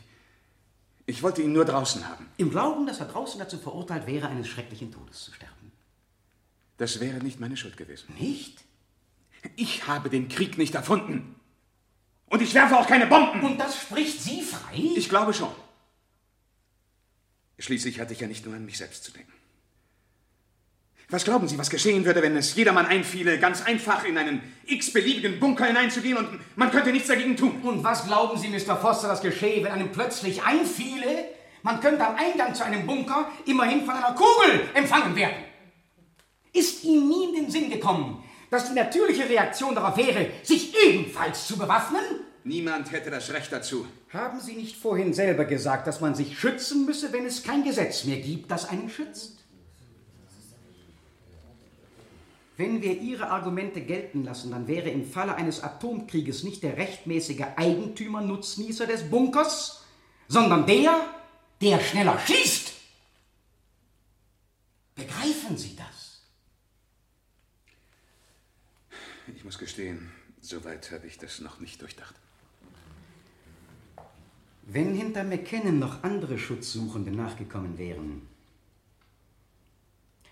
Ich wollte ihn nur draußen haben. Im Glauben, dass er draußen dazu verurteilt wäre, eines schrecklichen Todes zu sterben. Das wäre nicht meine Schuld gewesen. Nicht? Ich habe den Krieg nicht erfunden. Und ich werfe auch keine Bomben. Und das spricht Sie frei? Ich glaube schon. Schließlich hatte ich ja nicht nur an mich selbst zu denken. Was glauben Sie, was geschehen würde, wenn es jedermann einfiele, ganz einfach in einen x-beliebigen Bunker hineinzugehen und man könnte nichts dagegen tun? Und was glauben Sie, Mr. Foster, das geschehe, wenn einem plötzlich einfiele, man könnte am Eingang zu einem Bunker immerhin von einer Kugel empfangen werden? Ist Ihnen nie in den Sinn gekommen, dass die natürliche Reaktion darauf wäre, sich ebenfalls zu bewaffnen? Niemand hätte das Recht dazu. Haben Sie nicht vorhin selber gesagt, dass man sich schützen müsse, wenn es kein Gesetz mehr gibt, das einen schützt? Wenn wir Ihre Argumente gelten lassen, dann wäre im Falle eines Atomkrieges nicht der rechtmäßige Eigentümer Nutznießer des Bunkers, sondern der, der schneller schießt. Begreifen Sie das? Ich muss gestehen, soweit habe ich das noch nicht durchdacht. Wenn hinter McKinnon noch andere Schutzsuchende nachgekommen wären,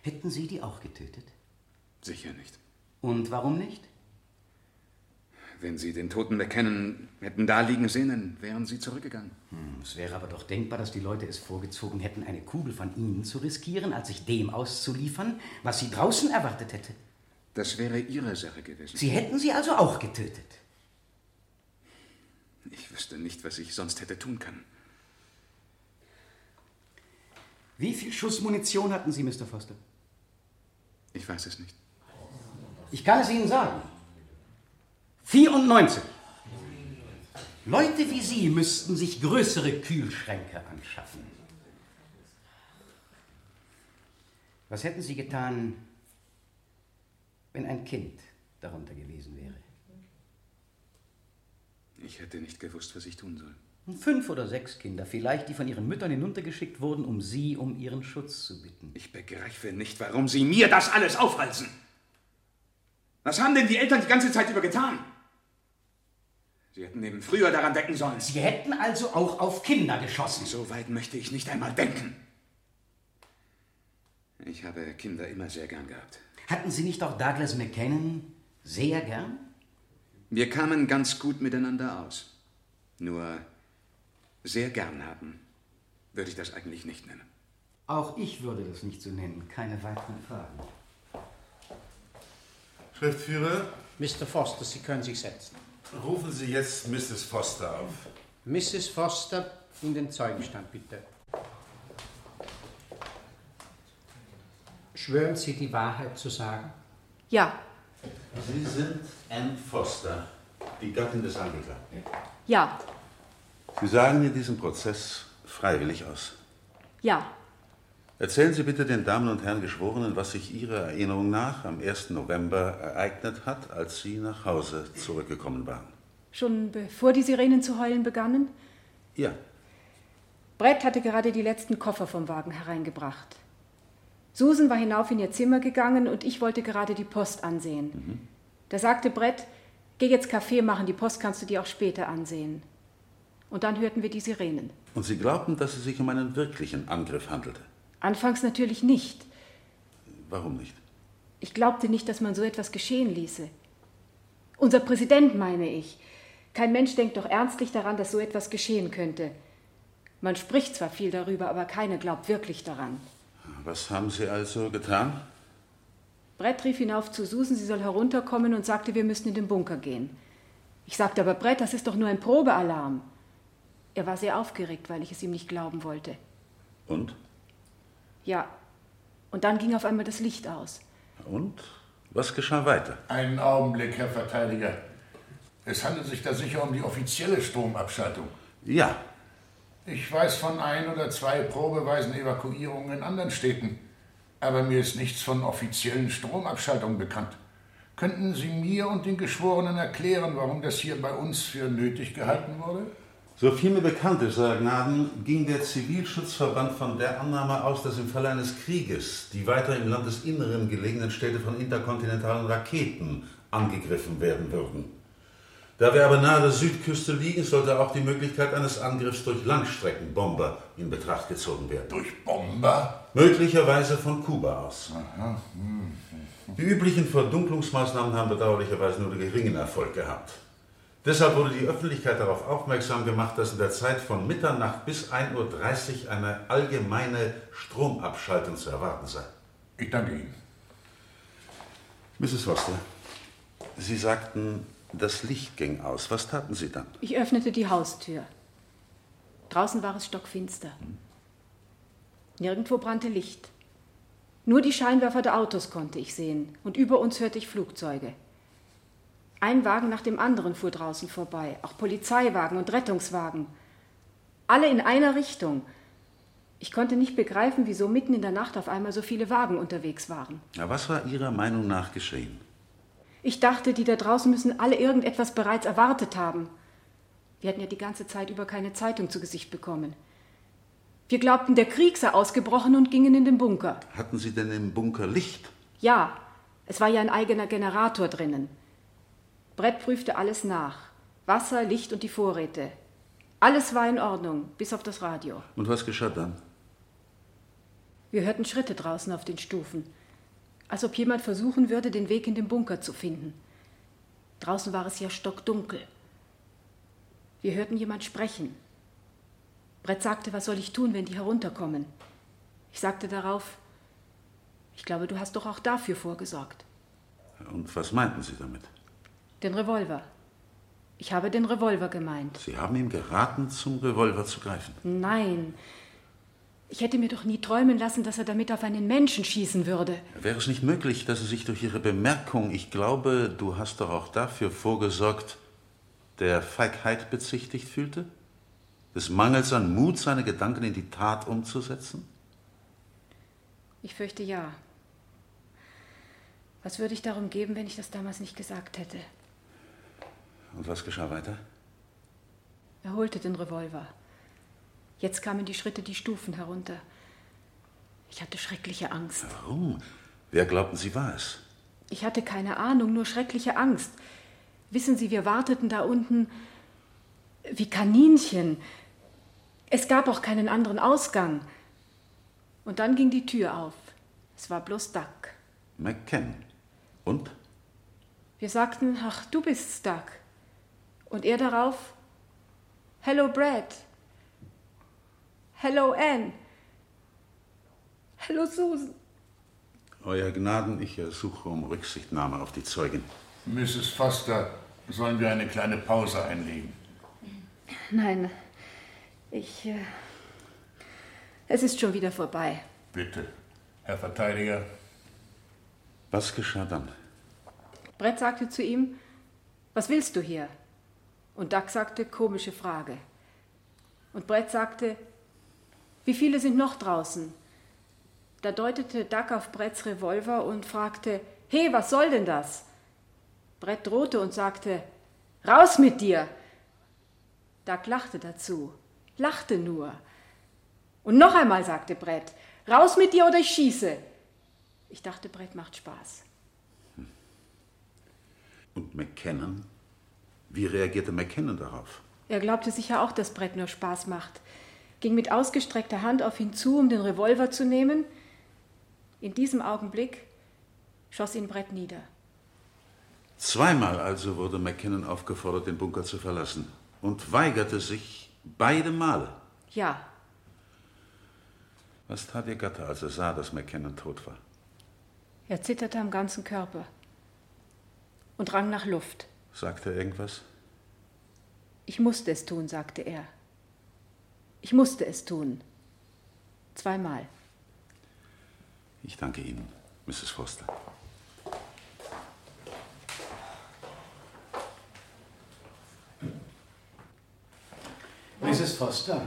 hätten Sie die auch getötet? Sicher nicht. Und warum nicht? Wenn Sie den Toten McKinnon hätten da liegen sehen, dann wären Sie zurückgegangen. Hm, es wäre aber doch denkbar, dass die Leute es vorgezogen hätten, eine Kugel von Ihnen zu riskieren, als sich dem auszuliefern, was Sie draußen erwartet hätte. Das wäre Ihre Sache gewesen. Sie hätten sie also auch getötet. Ich wüsste nicht, was ich sonst hätte tun können. Wie viel Schuss Munition hatten Sie, Mr. Foster? Ich weiß es nicht. Ich kann es Ihnen sagen. 94. Leute wie Sie müssten sich größere Kühlschränke anschaffen. Was hätten Sie getan, wenn ein Kind darunter gewesen wäre? Ich hätte nicht gewusst, was ich tun soll. Fünf oder sechs Kinder, vielleicht, die von ihren Müttern hinuntergeschickt wurden, um Sie um Ihren Schutz zu bitten. Ich begreife nicht, warum Sie mir das alles aufhalsen. Was haben denn die Eltern die ganze Zeit über getan? Sie hätten eben früher daran denken sollen. Sie hätten also auch auf Kinder geschossen. So weit möchte ich nicht einmal denken. Ich habe Kinder immer sehr gern gehabt. Hatten Sie nicht auch Douglas McKinnon sehr gern? Wir kamen ganz gut miteinander aus. Nur sehr gern haben würde ich das eigentlich nicht nennen. Auch ich würde das nicht so nennen. Keine weiteren Fragen. Schriftführer, Mr. Foster, Sie können sich setzen. rufen Sie jetzt Mrs. Foster auf. Mrs. Foster, in den Zeugenstand bitte. Schwören Sie, die Wahrheit zu sagen? Ja, Sie sind Ann Foster, die Gattin des Angeklagten. ja, Sie sagen in diesem Prozess freiwillig aus. ja. Erzählen Sie bitte den Damen und Herren Geschworenen, was sich Ihrer Erinnerung nach am 1. November ereignet hat, als Sie nach Hause zurückgekommen waren. Schon bevor die Sirenen zu heulen begannen? Ja, Brett hatte gerade die letzten Koffer vom Wagen hereingebracht. Susan war hinauf in ihr Zimmer gegangen und ich wollte gerade die Post ansehen. Da sagte Brett, geh jetzt Kaffee machen, die Post kannst du dir auch später ansehen. Und dann hörten wir die Sirenen. und Sie glaubten, dass es sich um einen wirklichen Angriff handelte. Anfangs natürlich nicht. Warum nicht? Ich glaubte nicht, dass man so etwas geschehen ließe. Unser Präsident, meine ich. Kein Mensch denkt doch ernstlich daran, dass so etwas geschehen könnte. Man spricht zwar viel darüber, aber keiner glaubt wirklich daran. Was haben Sie also getan? Brett rief hinauf zu Susan, sie soll herunterkommen und sagte, wir müssten in den Bunker gehen. Ich sagte aber, Brett, das ist doch nur ein Probealarm. Er war sehr aufgeregt, weil ich es ihm nicht glauben wollte. Und? Ja. Und dann ging auf einmal das Licht aus. Und? Was geschah weiter? Einen Augenblick, Herr Verteidiger. Es handelt sich da sicher um die offizielle Stromabschaltung. Ja. Ich weiß von ein oder zwei probeweisen Evakuierungen in anderen Städten, aber mir ist nichts von offiziellen Stromabschaltungen bekannt. Könnten Sie mir und den Geschworenen erklären, warum das hier bei uns für nötig gehalten wurde? So viel mir bekannt ist, Euer Gnaden, ging der Zivilschutzverband von der Annahme aus, dass im Falle eines Krieges die weiter im Landesinneren gelegenen Städte von interkontinentalen Raketen angegriffen werden würden. Da wir aber nahe der Südküste liegen, sollte auch die Möglichkeit eines Angriffs durch Langstreckenbomber in Betracht gezogen werden. Durch Bomber? Möglicherweise von Kuba aus. Die üblichen Verdunklungsmaßnahmen haben bedauerlicherweise nur geringen Erfolg gehabt. Deshalb wurde die Öffentlichkeit darauf aufmerksam gemacht, dass in der Zeit von Mitternacht bis 1.30 Uhr eine allgemeine Stromabschaltung zu erwarten sei. Ich danke Ihnen. Mrs. Foster, Sie sagten, das Licht ging aus. Was taten Sie dann? Ich öffnete die Haustür. Draußen war es stockfinster. Nirgendwo brannte Licht. Nur die Scheinwerfer der Autos konnte ich sehen, und über uns hörte ich Flugzeuge. Ein Wagen nach dem anderen fuhr draußen vorbei, auch Polizeiwagen und Rettungswagen. Alle in einer Richtung. Ich konnte nicht begreifen, wieso mitten in der Nacht auf einmal so viele Wagen unterwegs waren. Ja, was war Ihrer Meinung nach geschehen? Ich dachte, die da draußen müssen alle irgendetwas bereits erwartet haben. Wir hatten ja die ganze Zeit über keine Zeitung zu Gesicht bekommen. Wir glaubten, der Krieg sei ausgebrochen und gingen in den Bunker. Hatten Sie denn im Bunker Licht? Ja, es war ja ein eigener Generator drinnen. Brett prüfte alles nach. Wasser, Licht und die Vorräte. Alles war in Ordnung, bis auf das Radio. Und was geschah dann? Wir hörten Schritte draußen auf den Stufen, als ob jemand versuchen würde, den Weg in den Bunker zu finden. Draußen war es ja stockdunkel. Wir hörten jemand sprechen. Brett sagte, was soll ich tun, wenn die herunterkommen? Ich sagte darauf, ich glaube, du hast doch auch dafür vorgesorgt. Und was meinten Sie damit? Den Revolver. Ich habe den Revolver gemeint. Sie haben ihm geraten, zum Revolver zu greifen. Nein. Ich hätte mir doch nie träumen lassen, dass er damit auf einen Menschen schießen würde. Wäre es nicht möglich, dass er sich durch Ihre Bemerkung, ich glaube, du hast doch auch dafür vorgesorgt, der Feigheit bezichtigt fühlte? Des Mangels an Mut, seine Gedanken in die Tat umzusetzen? Ich fürchte ja. Was würde ich darum geben, wenn ich das damals nicht gesagt hätte? Und was geschah weiter? Er holte den Revolver. Jetzt kamen die Schritte die Stufen herunter. Ich hatte schreckliche Angst. Warum? Wer glaubten Sie war es? Ich hatte keine Ahnung, nur schreckliche Angst. Wissen Sie, wir warteten da unten wie Kaninchen. Es gab auch keinen anderen Ausgang. Und dann ging die Tür auf. Es war bloß Duck. McKen. Und? Wir sagten, ach, du bist's, Duck. Und er darauf, Hello, Brad. Hello, Anne. Hello, Susan. Euer Gnaden, ich ersuche um Rücksichtnahme auf die Zeugin. Mrs. Foster, sollen wir eine kleine Pause einlegen? Nein, ich. Äh, es ist schon wieder vorbei. Bitte, Herr Verteidiger. Was geschah dann? Brett sagte zu ihm: Was willst du hier? Und Duck sagte: Komische Frage. Und Brett sagte: Wie viele sind noch draußen? Da deutete Duck auf Bretts Revolver und fragte: He, was soll denn das? Brett drohte und sagte: Raus mit dir! Duck lachte dazu, lachte nur. Und noch einmal sagte Brett: Raus mit dir oder ich schieße! Ich dachte, Brett macht Spaß. Und McKennon? Wie reagierte McKennon darauf? Er glaubte sicher auch, dass Brett nur Spaß macht, ging mit ausgestreckter Hand auf ihn zu, um den Revolver zu nehmen. In diesem Augenblick schoss ihn Brett nieder. Zweimal also wurde McKinnon aufgefordert, den Bunker zu verlassen und weigerte sich beide Male. Ja, Was tat Ihr Gatte, als er sah, dass McKinnon tot war? er zitterte am ganzen Körper und rang nach Luft. Sagte er irgendwas? Ich musste es tun, sagte er. Ich musste es tun. Zweimal. Ich danke Ihnen, Mrs. Foster. Mrs. Foster,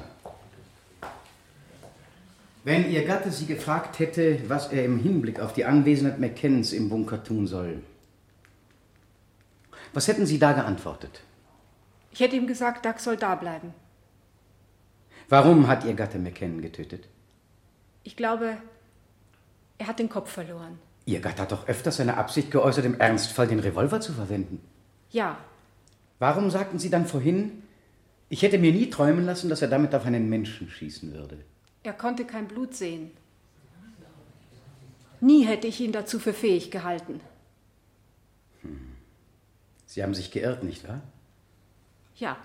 wenn Ihr Gatte Sie gefragt hätte, was er im Hinblick auf die Anwesenheit McKennens im Bunker tun soll, was hätten Sie da geantwortet? Ich hätte ihm gesagt, Doug soll da bleiben. Warum hat Ihr Gatte McKennon getötet? Ich glaube, er hat den Kopf verloren. Ihr Gatte hat doch öfters seine Absicht geäußert, im Ernstfall den Revolver zu verwenden. Ja, Warum sagten Sie dann vorhin, ich hätte mir nie träumen lassen, dass er damit auf einen Menschen schießen würde? er konnte kein Blut sehen. Nie hätte ich ihn dazu für fähig gehalten. Sie haben sich geirrt, nicht wahr? Ja,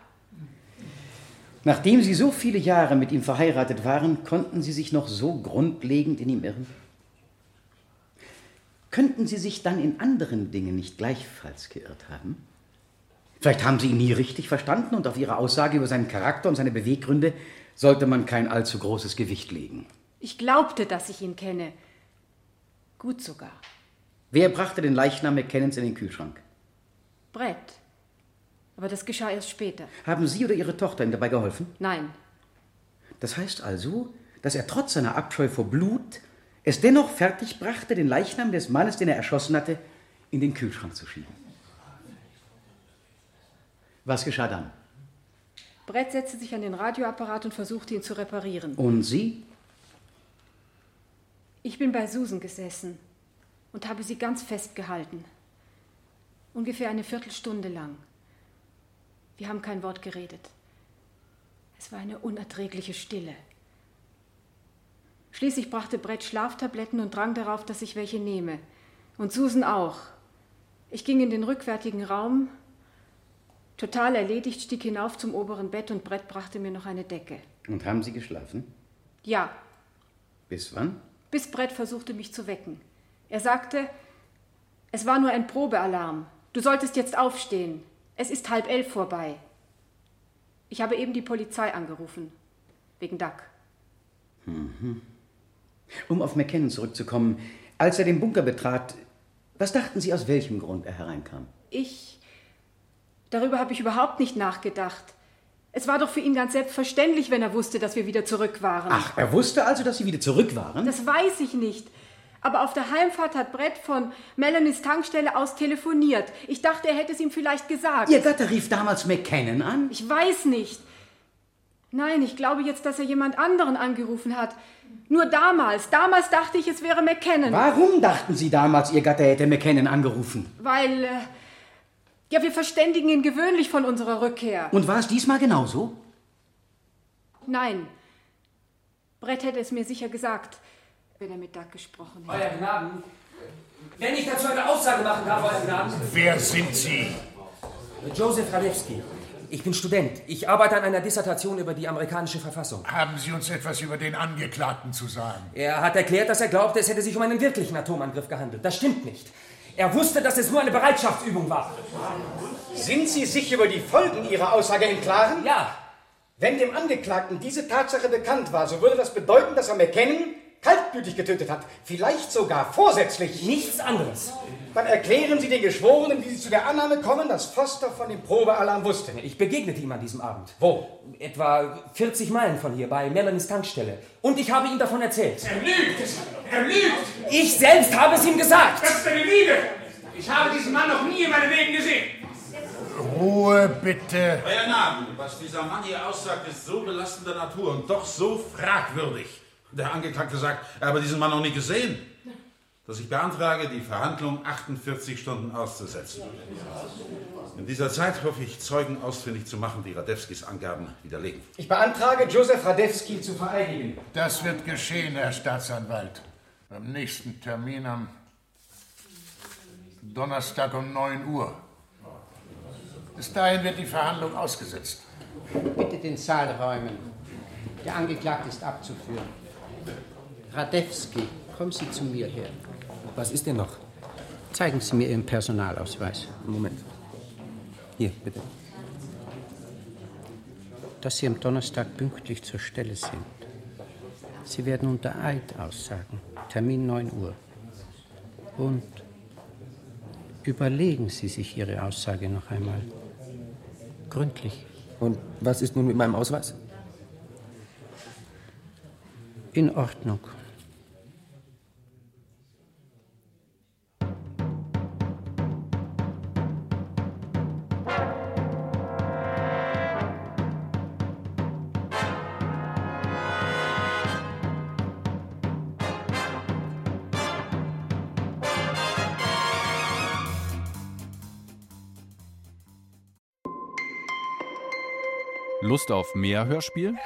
Nachdem Sie so viele Jahre mit ihm verheiratet waren, konnten Sie sich noch so grundlegend in ihm irren? Könnten Sie sich dann in anderen Dingen nicht gleichfalls geirrt haben? Vielleicht haben Sie ihn nie richtig verstanden und auf Ihre Aussage über seinen Charakter und seine Beweggründe sollte man kein allzu großes Gewicht legen. ich glaubte, dass ich ihn kenne. Gut sogar. Wer brachte den Leichnam McKennens in den Kühlschrank? Brett. Aber das geschah erst später. Haben Sie oder Ihre Tochter ihm dabei geholfen? Nein, Das heißt also, dass er trotz seiner Abscheu vor Blut es dennoch fertig brachte, den Leichnam des Mannes, den er erschossen hatte, in den Kühlschrank zu schieben. Was geschah dann? Brett setzte sich an den Radioapparat und versuchte ihn zu reparieren. Und Sie? Ich bin bei Susan gesessen und habe sie ganz festgehalten. Ungefähr eine Viertelstunde lang. Wir haben kein Wort geredet. Es war eine unerträgliche Stille. Schließlich brachte Brett Schlaftabletten und drang darauf, dass ich welche nehme. Und Susan auch. Ich ging in den rückwärtigen Raum. Total erledigt stieg hinauf zum oberen Bett und Brett brachte mir noch eine Decke. Und haben Sie geschlafen? Ja, Bis wann? bis Brett versuchte mich zu wecken. Er sagte, es war nur ein Probealarm. Du solltest jetzt aufstehen. Es ist halb elf vorbei. Ich habe eben die Polizei angerufen. Wegen Duck. Um auf McKinnon zurückzukommen, als er den Bunker betrat, was dachten Sie, aus welchem Grund er hereinkam? Ich. Darüber habe ich überhaupt nicht nachgedacht. Es war doch für ihn ganz selbstverständlich, wenn er wusste, dass wir wieder zurück waren. Ach, er wusste also, dass Sie wieder zurück waren? Das weiß ich nicht. Aber auf der Heimfahrt hat Brett von Melanies Tankstelle aus telefoniert. Ich dachte, er hätte es ihm vielleicht gesagt. Ihr Gatte rief damals McKinnon an? Ich weiß nicht. Nein, ich glaube jetzt, dass er jemand anderen angerufen hat. Nur damals. Damals dachte ich, es wäre McKennon. Warum dachten Sie damals, Ihr Gatte hätte McKinnon angerufen? Weil. Äh, ja, wir verständigen ihn gewöhnlich von unserer Rückkehr. Und war es diesmal genauso? Nein. Brett hätte es mir sicher gesagt, wenn er mit Doug gesprochen hätte. Euer Gnaden, wenn ich dazu eine Aussage machen darf, Euer Gnaden. Wer sind Sie? Joseph Radewski. Ich bin Student. Ich arbeite an einer Dissertation über die amerikanische Verfassung. Haben Sie uns etwas über den Angeklagten zu sagen? Er hat erklärt, dass er glaubte, es hätte sich um einen wirklichen Atomangriff gehandelt. Das stimmt nicht. Er wusste, dass es nur eine Bereitschaftsübung war. Sind Sie sich über die Folgen Ihrer Aussage im Klaren? Ja. Wenn dem Angeklagten diese Tatsache bekannt war, so würde das bedeuten, dass er McKinnon kaltblütig getötet hat. Vielleicht sogar vorsätzlich. Nichts anderes. Dann erklären Sie den Geschworenen, wie Sie zu der Annahme kommen, dass Foster von dem Probealarm wusste. Ich begegnete ihm an diesem Abend. Wo? Etwa 40 Meilen von hier, bei Melanies Tankstelle. Und ich habe ihm davon erzählt. Er lügt! Er lügt! Ich selbst habe es ihm gesagt. Das ist eine Lüge! Ich habe diesen Mann noch nie in meinem Leben gesehen. Ruhe bitte. Euer Namen, was dieser Mann hier aussagt, ist so belastender Natur und doch so fragwürdig. Der Angeklagte sagt, er habe diesen Mann noch nie gesehen. Dass ich beantrage, die Verhandlung 48 Stunden auszusetzen. In dieser Zeit hoffe ich, Zeugen ausfindig zu machen, die Radewskis Angaben widerlegen. Ich beantrage, Josef Radewski zu vereidigen. Das wird geschehen, Herr Staatsanwalt. Beim nächsten Termin am Donnerstag um 9 Uhr. Bis dahin wird die Verhandlung ausgesetzt. Bitte den Saal räumen. Der Angeklagte ist abzuführen. Radewski, kommen Sie zu mir her. Was ist denn noch? Zeigen Sie mir Ihren Personalausweis. Moment. Hier, bitte. dass Sie am Donnerstag pünktlich zur Stelle sind. Sie werden unter Eid aussagen. Termin 9 Uhr. Und überlegen Sie sich Ihre Aussage noch einmal. Gründlich. Und was ist nun mit meinem Ausweis? In Ordnung. Lust auf mehr Hörspiel?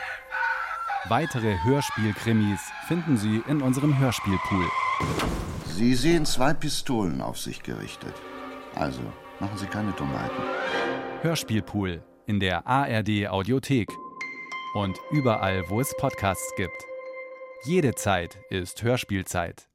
Weitere Hörspiel-Krimis finden Sie in unserem Hörspielpool. Sie sehen zwei Pistolen auf sich gerichtet. Also, machen Sie keine Dummheiten. Hörspielpool in der ARD Audiothek und überall, wo es Podcasts gibt. Jede Zeit ist Hörspielzeit.